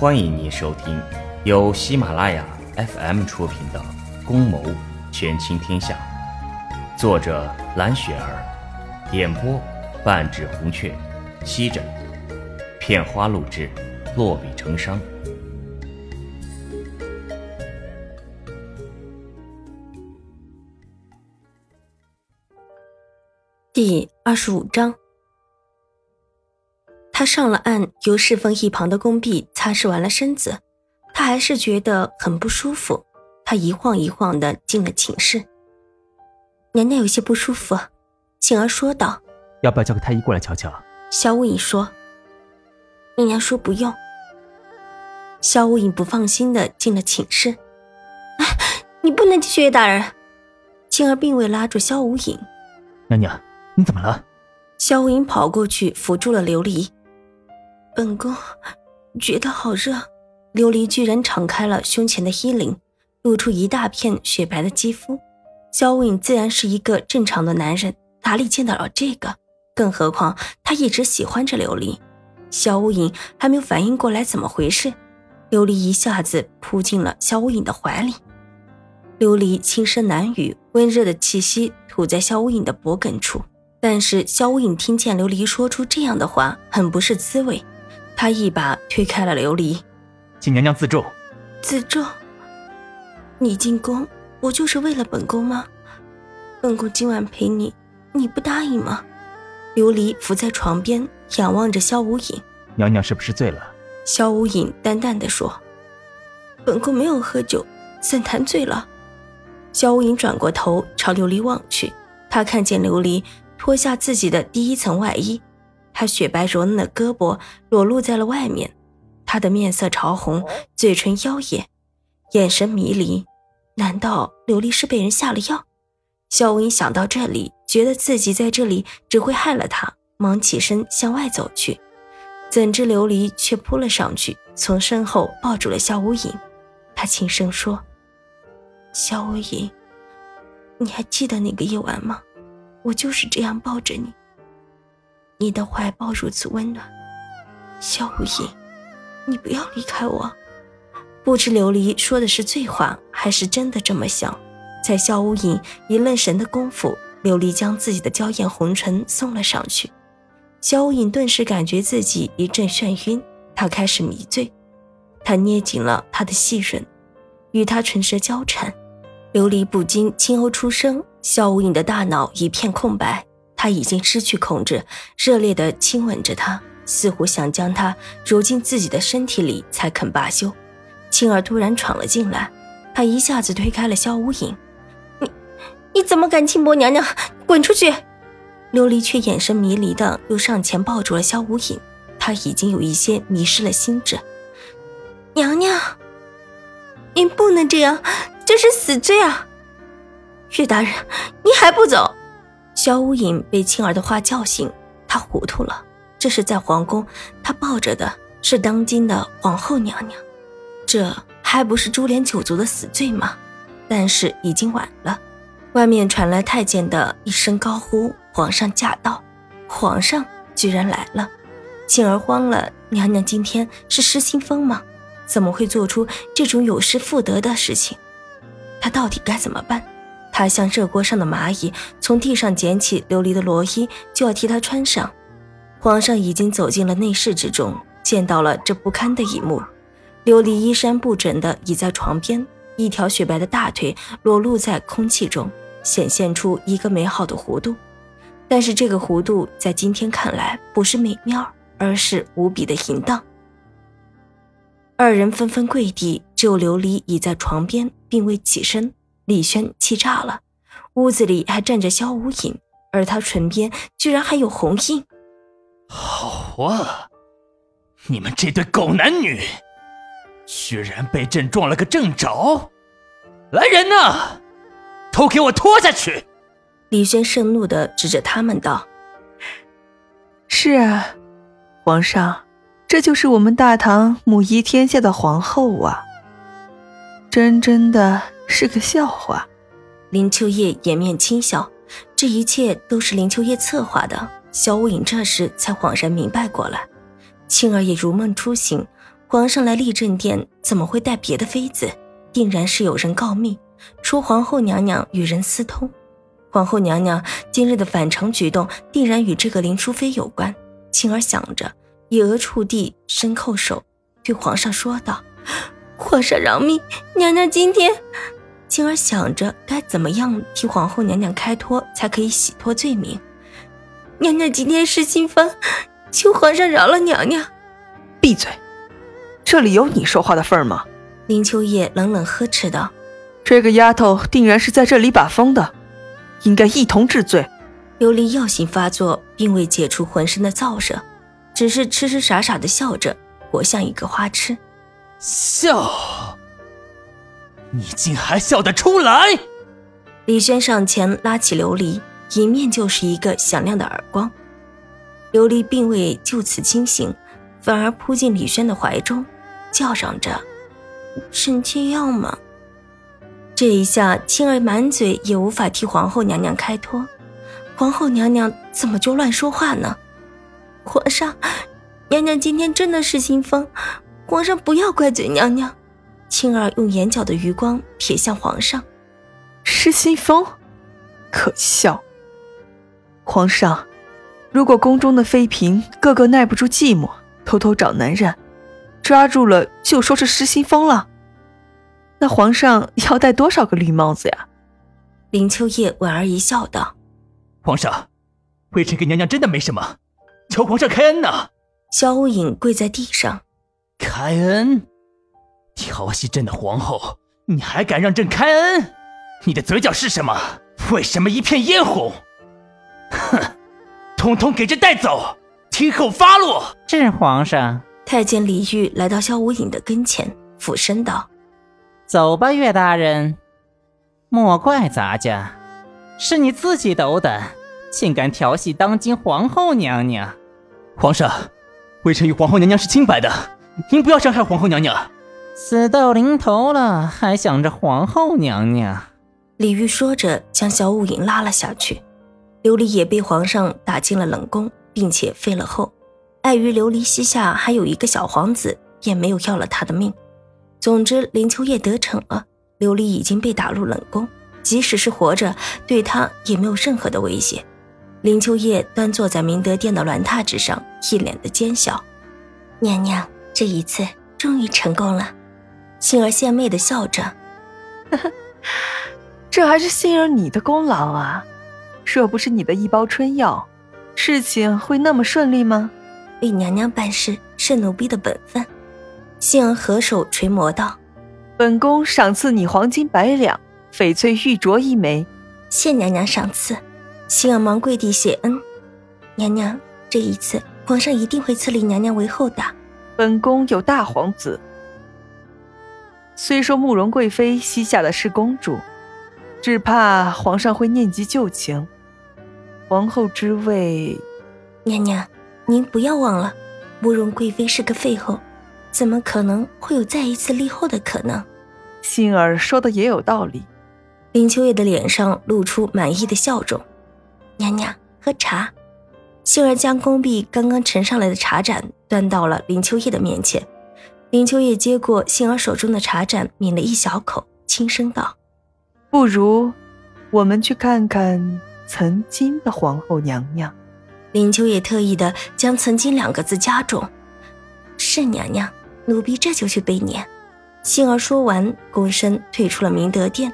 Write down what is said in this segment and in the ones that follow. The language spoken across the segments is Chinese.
欢迎您收听由喜马拉雅 FM 出品的《宫谋权倾天下》，作者蓝雪儿，演播半指红雀，西枕片花录制，落笔成殇。第二十五章。他上了岸，由侍奉一旁的宫婢擦拭完了身子，他还是觉得很不舒服。他一晃一晃的进了寝室。娘娘有些不舒服，庆儿说道：“要不要叫个太医过来瞧瞧？”萧无影说：“你娘说不用。”萧无影不放心的进了寝室。“哎，你不能去，大人！”庆儿并未拉住萧无影。“娘娘，你怎么了？”萧无影跑过去扶住了琉璃。本宫觉得好热，琉璃居然敞开了胸前的衣领，露出一大片雪白的肌肤。萧无影自然是一个正常的男人，哪里见得了这个？更何况他一直喜欢着琉璃。萧无影还没有反应过来怎么回事，琉璃一下子扑进了萧无影的怀里。琉璃轻声喃语，温热的气息吐在萧无影的脖颈处。但是萧无影听见琉璃说出这样的话，很不是滋味。他一把推开了琉璃，请娘娘自重。自重？你进宫不就是为了本宫吗？本宫今晚陪你，你不答应吗？琉璃伏在床边，仰望着萧无影。娘娘是不是醉了？萧无影淡淡的说：“本宫没有喝酒，怎谈醉了？”萧无影转过头朝琉璃望去，他看见琉璃脱下自己的第一层外衣。她雪白柔嫩的胳膊裸露在了外面，她的面色潮红，嘴唇妖冶，眼神迷离。难道琉璃是被人下了药？肖无影想到这里，觉得自己在这里只会害了她，忙起身向外走去。怎知琉璃却扑了上去，从身后抱住了肖无影。他轻声说：“肖无影，你还记得那个夜晚吗？我就是这样抱着你。”你的怀抱如此温暖，萧无影，你不要离开我。不知琉璃说的是醉话，还是真的这么想。在萧无影一愣神的功夫，琉璃将自己的娇艳红唇送了上去。萧无影顿时感觉自己一阵眩晕，他开始迷醉。他捏紧了他的细软，与他唇舌交缠。琉璃不禁轻哦出声，萧无影的大脑一片空白。他已经失去控制，热烈地亲吻着她，似乎想将她揉进自己的身体里才肯罢休。青儿突然闯了进来，他一下子推开了萧无影：“你你怎么敢轻薄娘娘？滚出去！”琉璃却眼神迷离的又上前抱住了萧无影，他已经有一些迷失了心智。娘娘，您不能这样，这是死罪啊！岳大人，你还不走？萧无影被青儿的话叫醒，他糊涂了。这是在皇宫，他抱着的是当今的皇后娘娘，这还不是株连九族的死罪吗？但是已经晚了，外面传来太监的一声高呼：“皇上驾到！”皇上居然来了，青儿慌了。娘娘今天是失心疯吗？怎么会做出这种有失妇德的事情？她到底该怎么办？他像热锅上的蚂蚁，从地上捡起琉璃的罗衣，就要替他穿上。皇上已经走进了内室之中，见到了这不堪的一幕：琉璃衣衫不整的倚在床边，一条雪白的大腿裸露在空气中，显现出一个美好的弧度。但是这个弧度在今天看来不是美妙，而是无比的淫荡。二人纷纷跪地，只有琉璃倚在床边，并未起身。李轩气炸了，屋子里还站着萧无影，而他唇边居然还有红印。好啊，你们这对狗男女，居然被朕撞了个正着！来人呐，都给我拖下去！李轩盛怒的指着他们道：“是啊，皇上，这就是我们大唐母仪天下的皇后啊，真真的。”是个笑话，林秋叶掩面轻笑，这一切都是林秋叶策划的。小五影这时才恍然明白过来，青儿也如梦初醒，皇上来立正殿，怎么会带别的妃子？定然是有人告密，说皇后娘娘与人私通。皇后娘娘今日的反常举动，定然与这个林淑妃有关。青儿想着，以额触地，深叩首，对皇上说道：“皇上饶命，娘娘今天……”青儿想着该怎么样替皇后娘娘开脱，才可以洗脱罪名。娘娘今天失心疯，求皇上饶了娘娘。闭嘴！这里有你说话的份儿吗？林秋叶冷冷呵斥道：“这个丫头定然是在这里把风的，应该一同治罪。”琉璃药性发作，并未解除浑身的燥热，只是痴痴傻傻的笑着，活像一个花痴。笑？你竟还笑得出来？李轩上前拉起琉璃，迎面就是一个响亮的耳光。琉璃并未就此清醒，反而扑进李轩的怀中，叫嚷着：“臣妾要吗？”这一下，青儿满嘴也无法替皇后娘娘开脱。皇后娘娘怎么就乱说话呢？皇上，娘娘今天真的是心疯，皇上不要怪罪娘娘。青儿用眼角的余光瞥向皇上，失心疯，可笑。皇上，如果宫中的妃嫔个个耐不住寂寞，偷偷找男人，抓住了就说是失心疯了，那皇上要戴多少个绿帽子呀？林秋叶莞尔一笑道。皇上，微臣跟娘娘真的没什么，求皇上开恩呐！萧无影跪在地上，开恩！调戏朕的皇后，你还敢让朕开恩？你的嘴角是什么？为什么一片嫣红？哼！通通给朕带走，听候发落。朕皇上，太监李煜来到萧无影的跟前，俯身道：“走吧，岳大人，莫怪咱家，是你自己斗胆。”竟敢调戏当今皇后娘娘！皇上，微臣与皇后娘娘是清白的，您不要伤害皇后娘娘。死到临头了，还想着皇后娘娘？李煜说着，将小五影拉了下去。琉璃也被皇上打进了冷宫，并且废了后，碍于琉璃膝下还有一个小皇子，也没有要了他的命。总之，林秋叶得逞了，琉璃已经被打入冷宫，即使是活着，对他也没有任何的威胁。林秋叶端坐在明德殿的銮榻之上，一脸的奸笑。娘娘，这一次终于成功了。杏儿献媚的笑着，这还是杏儿你的功劳啊！若不是你的一包春药，事情会那么顺利吗？为娘娘办事是奴婢的本分。杏儿合手垂眸道：“本宫赏赐你黄金百两，翡翠玉镯一枚。”谢娘娘赏赐。杏儿忙跪地谢恩，娘娘，这一次皇上一定会册立娘娘为后的。本宫有大皇子，虽说慕容贵妃膝下的是公主，只怕皇上会念及旧情。皇后之位，娘娘，您不要忘了，慕容贵妃是个废后，怎么可能会有再一次立后的可能？杏儿说的也有道理。林秋月的脸上露出满意的笑容。娘娘喝茶，杏儿将宫壁刚刚盛上来的茶盏端到了林秋叶的面前。林秋叶接过杏儿手中的茶盏，抿了一小口，轻声道：“不如我们去看看曾经的皇后娘娘。”林秋叶特意的将“曾经”两个字加重。“是娘娘，奴婢这就去备撵。”杏儿说完，躬身退出了明德殿。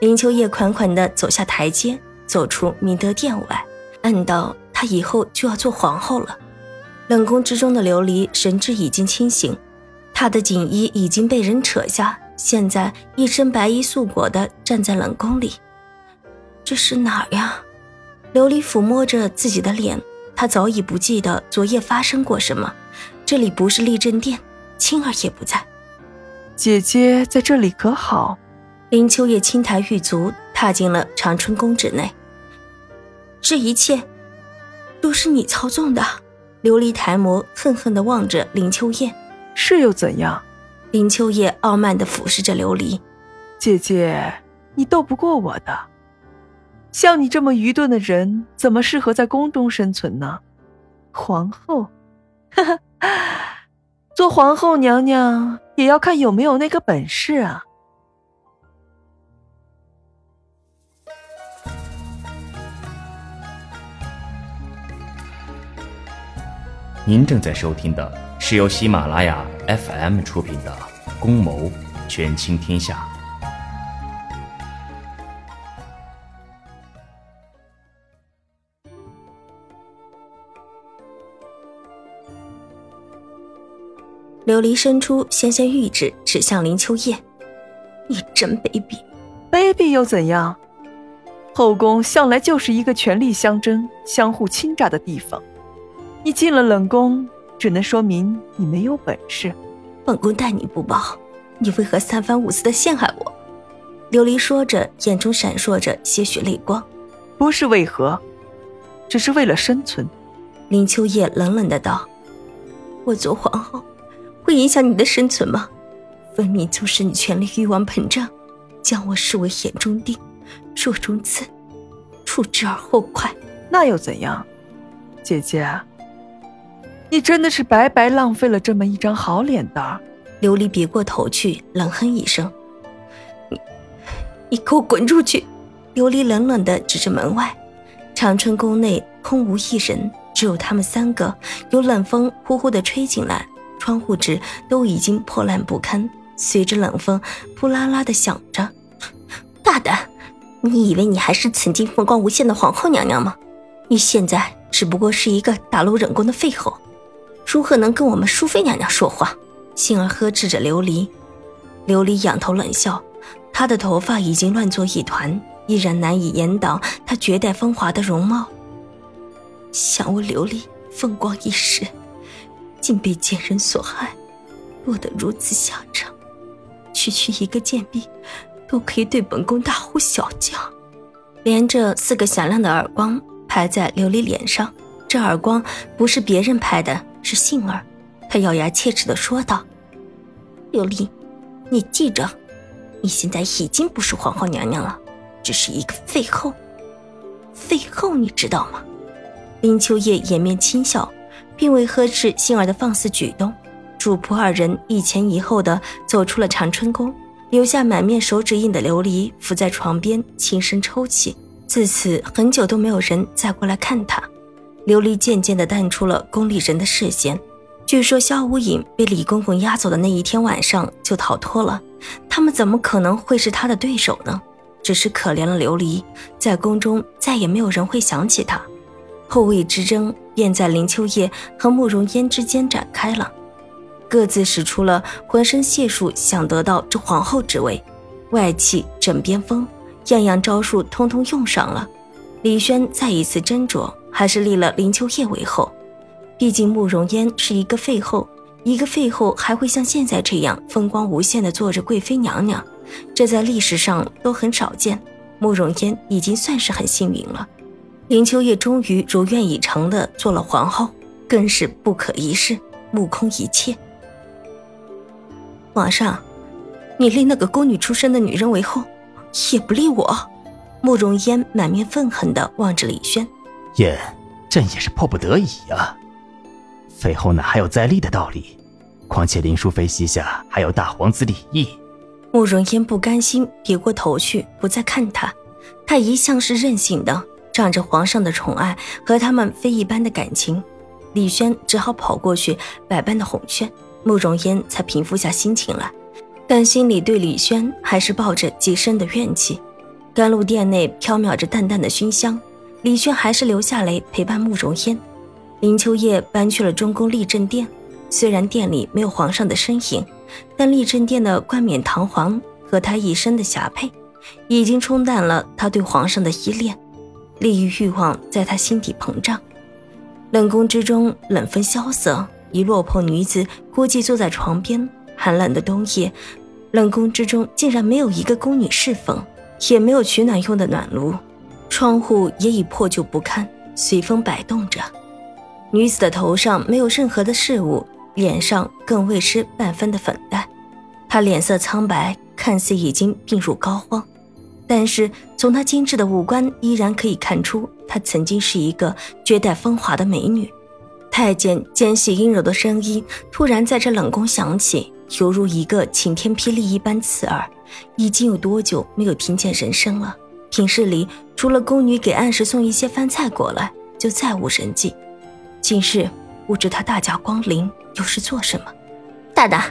林秋叶款款的走下台阶。走出明德殿外，暗道她以后就要做皇后了。冷宫之中的琉璃神志已经清醒，她的锦衣已经被人扯下，现在一身白衣素裹的站在冷宫里。这是哪儿呀？琉璃抚摸着自己的脸，她早已不记得昨夜发生过什么。这里不是立正殿，青儿也不在。姐姐在这里可好？林秋叶轻抬玉足，踏进了长春宫之内。这一切都是你操纵的。琉璃抬眸，恨恨地望着林秋叶。是又怎样？林秋叶傲慢的俯视着琉璃。姐姐，你斗不过我的。像你这么愚钝的人，怎么适合在宫中生存呢？皇后，哈哈，做皇后娘娘也要看有没有那个本事啊。您正在收听的是由喜马拉雅 FM 出品的《宫谋权倾天下》。琉璃伸出纤纤玉指，指向林秋叶：“你真卑鄙！卑鄙又怎样？后宫向来就是一个权力相争、相互倾轧的地方。你进了冷宫，只能说明你没有本事。本宫待你不薄，你为何三番五次的陷害我？”琉璃说着，眼中闪烁着些许泪光。“不是为何，只是为了生存。”林秋叶冷冷的道：“我做皇后。”会影响你的生存吗？分明就是你权力欲望膨胀，将我视为眼中钉、肉中刺，处之而后快。那又怎样？姐姐，你真的是白白浪费了这么一张好脸蛋。琉璃别过头去，冷哼一声：“你，你给我滚出去！”琉璃冷冷的指着门外，长春宫内空无一人，只有他们三个。有冷风呼呼的吹进来。窗户纸都已经破烂不堪，随着冷风扑啦啦的响着。大胆！你以为你还是曾经风光无限的皇后娘娘吗？你现在只不过是一个打漏忍宫的废后，如何能跟我们淑妃娘娘说话？杏儿呵斥着琉璃。琉璃仰头冷笑，她的头发已经乱作一团，依然难以掩挡她绝代风华的容貌。想我琉璃风光一时。竟被奸人所害，落得如此下场，区区一个贱婢，都可以对本宫大呼小叫。连着四个响亮的耳光拍在琉璃脸上，这耳光不是别人拍的，是杏儿。她咬牙切齿的说道：“琉璃，你记着，你现在已经不是皇后娘娘了，只是一个废后。废后，你知道吗？”林秋叶掩面轻笑。并未呵斥杏儿的放肆举动，主仆二人一前一后的走出了长春宫，留下满面手指印的琉璃伏在床边轻声抽泣。自此，很久都没有人再过来看他。琉璃渐渐地淡出了宫里人的视线。据说萧无影被李公公押走的那一天晚上就逃脱了，他们怎么可能会是他的对手呢？只是可怜了琉璃，在宫中再也没有人会想起他。后位之争便在林秋叶和慕容嫣之间展开了，各自使出了浑身解数，想得到这皇后之位，外戚、枕边风，样样招数通通用上了。李轩再一次斟酌，还是立了林秋叶为后。毕竟慕容嫣是一个废后，一个废后还会像现在这样风光无限的做着贵妃娘娘，这在历史上都很少见。慕容嫣已经算是很幸运了。林秋叶终于如愿以偿的做了皇后，更是不可一世，目空一切。皇上，你立那个宫女出身的女人为后，也不立我。慕容嫣满面愤恨的望着李轩，燕，朕也是迫不得已呀。废后哪还有再立的道理？况且林淑妃膝下还有大皇子李毅。慕容嫣不甘心，别过头去，不再看他。他一向是任性的。仗着皇上的宠爱和他们非一般的感情，李轩只好跑过去百般的哄劝，慕容嫣才平复下心情来，但心里对李轩还是抱着极深的怨气。甘露殿内飘渺着淡淡的熏香，李轩还是留下来陪伴慕容嫣。林秋叶搬去了中宫立正殿，虽然殿里没有皇上的身影，但立正殿的冠冕堂皇和他一身的霞帔，已经冲淡了他对皇上的依恋。利益欲望在他心底膨胀，冷宫之中冷风萧瑟，一落魄女子孤寂坐在床边。寒冷的冬夜，冷宫之中竟然没有一个宫女侍奉，也没有取暖用的暖炉，窗户也已破旧不堪，随风摆动着。女子的头上没有任何的饰物，脸上更未施半分的粉黛，她脸色苍白，看似已经病入膏肓。但是从她精致的五官，依然可以看出她曾经是一个绝代风华的美女。太监尖细阴柔的声音突然在这冷宫响起，犹如一个晴天霹雳一般刺耳。已经有多久没有听见人声了？平日里除了宫女给按时送一些饭菜过来，就再无人迹。今日不知他大驾光临，又是做什么？大大，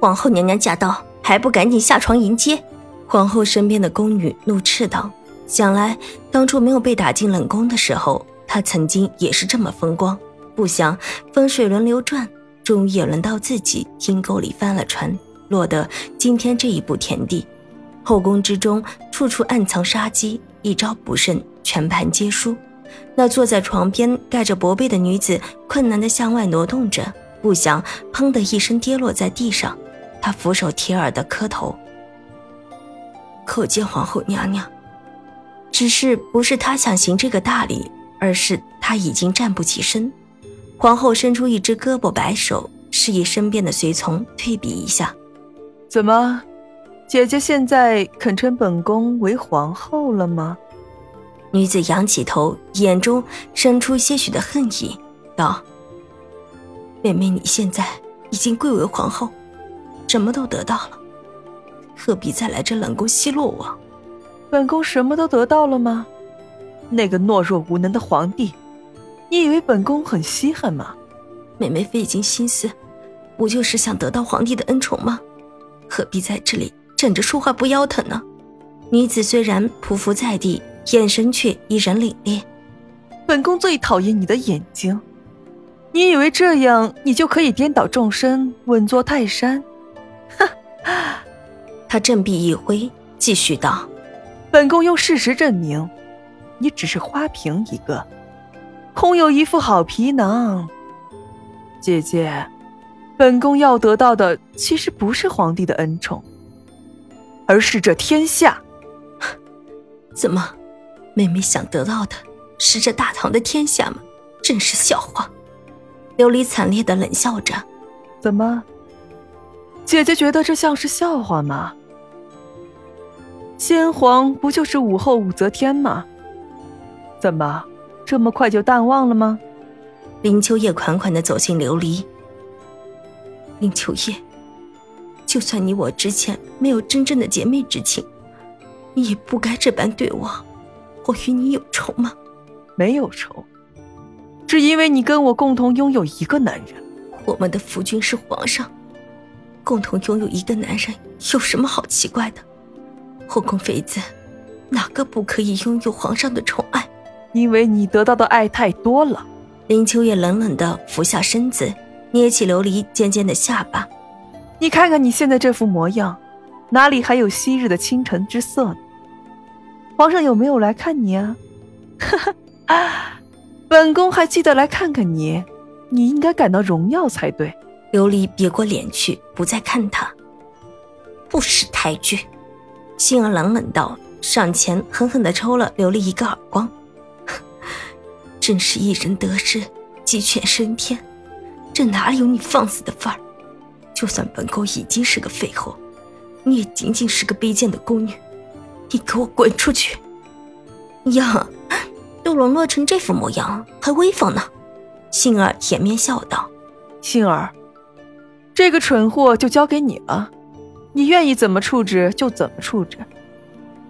皇后娘娘驾到，还不赶紧下床迎接？皇后身边的宫女怒斥道：“想来当初没有被打进冷宫的时候，她曾经也是这么风光。不想风水轮流转，终于也轮到自己阴沟里翻了船。”落得今天这一步田地，后宫之中处处暗藏杀机，一招不慎全盘皆输。那坐在床边盖着薄被的女子困难地向外挪动着，不想砰的一声跌落在地上。她俯首贴耳地磕头，叩见皇后娘娘。只是不是她想行这个大礼，而是她已经站不起身。皇后伸出一只胳膊摆手，示意身边的随从退避一下。怎么，姐姐现在肯称本宫为皇后了吗？女子仰起头，眼中生出些许的恨意，道：“妹妹，你现在已经贵为皇后，什么都得到了，何必再来这冷宫奚落我？本宫什么都得到了吗？那个懦弱无能的皇帝，你以为本宫很稀罕吗？妹妹费尽心思，不就是想得到皇帝的恩宠吗？”何必在这里站着说话不腰疼呢？女子虽然匍匐在地，眼神却依然凛冽。本宫最讨厌你的眼睛，你以为这样你就可以颠倒众生，稳坐泰山？哼！他振臂一挥，继续道：“本宫用事实证明，你只是花瓶一个，空有一副好皮囊，姐姐。”本宫要得到的，其实不是皇帝的恩宠，而是这天下。怎么，妹妹想得到的是这大唐的天下吗？真是笑话！琉璃惨烈的冷笑着。怎么，姐姐觉得这像是笑话吗？先皇不就是武后武则天吗？怎么，这么快就淡忘了吗？林秋叶款款的走进琉璃。林秋叶，就算你我之前没有真正的姐妹之情，你也不该这般对我。我与你有仇吗？没有仇，只因为你跟我共同拥有一个男人。我们的夫君是皇上，共同拥有一个男人有什么好奇怪的？后宫妃子哪个不可以拥有皇上的宠爱？因为你得到的爱太多了。林秋月冷冷的俯下身子。捏起琉璃尖尖的下巴，你看看你现在这副模样，哪里还有昔日的倾城之色呢？皇上有没有来看你啊？哈哈，本宫还记得来看看你，你应该感到荣耀才对。琉璃别过脸去，不再看他，不识抬举。杏儿冷冷道，上前狠狠地抽了琉璃一个耳光。真是一人得志，鸡犬升天。这哪里有你放肆的份儿？就算本宫已经是个废后，你也仅仅是个卑贱的宫女。你给我滚出去！呀，都沦落成这副模样，还威风呢？杏儿掩面笑道：“杏儿，这个蠢货就交给你了，你愿意怎么处置就怎么处置。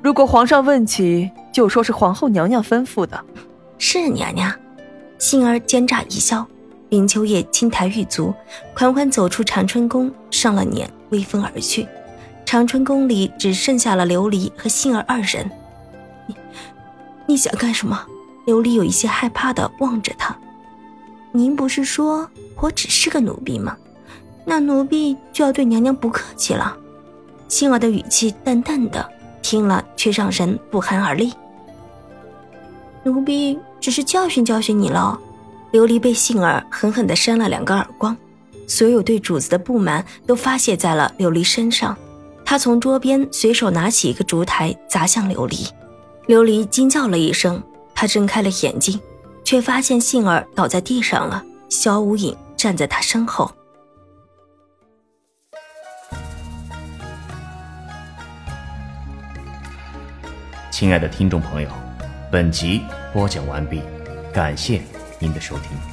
如果皇上问起，就说是皇后娘娘吩咐的。”是娘娘。杏儿奸诈一笑。林秋叶轻抬玉足，款款走出长春宫，上了辇，微风而去。长春宫里只剩下了琉璃和杏儿二人。你，你想干什么？琉璃有一些害怕的望着他。您不是说我只是个奴婢吗？那奴婢就要对娘娘不客气了。杏儿的语气淡淡的，听了却让人不寒而栗。奴婢只是教训教训你了。琉璃被杏儿狠狠地扇了两个耳光，所有对主子的不满都发泄在了琉璃身上。他从桌边随手拿起一个烛台砸向琉璃，琉璃惊叫了一声，他睁开了眼睛，却发现杏儿倒在地上了，萧无影站在他身后。亲爱的听众朋友，本集播讲完毕，感谢。您的收听。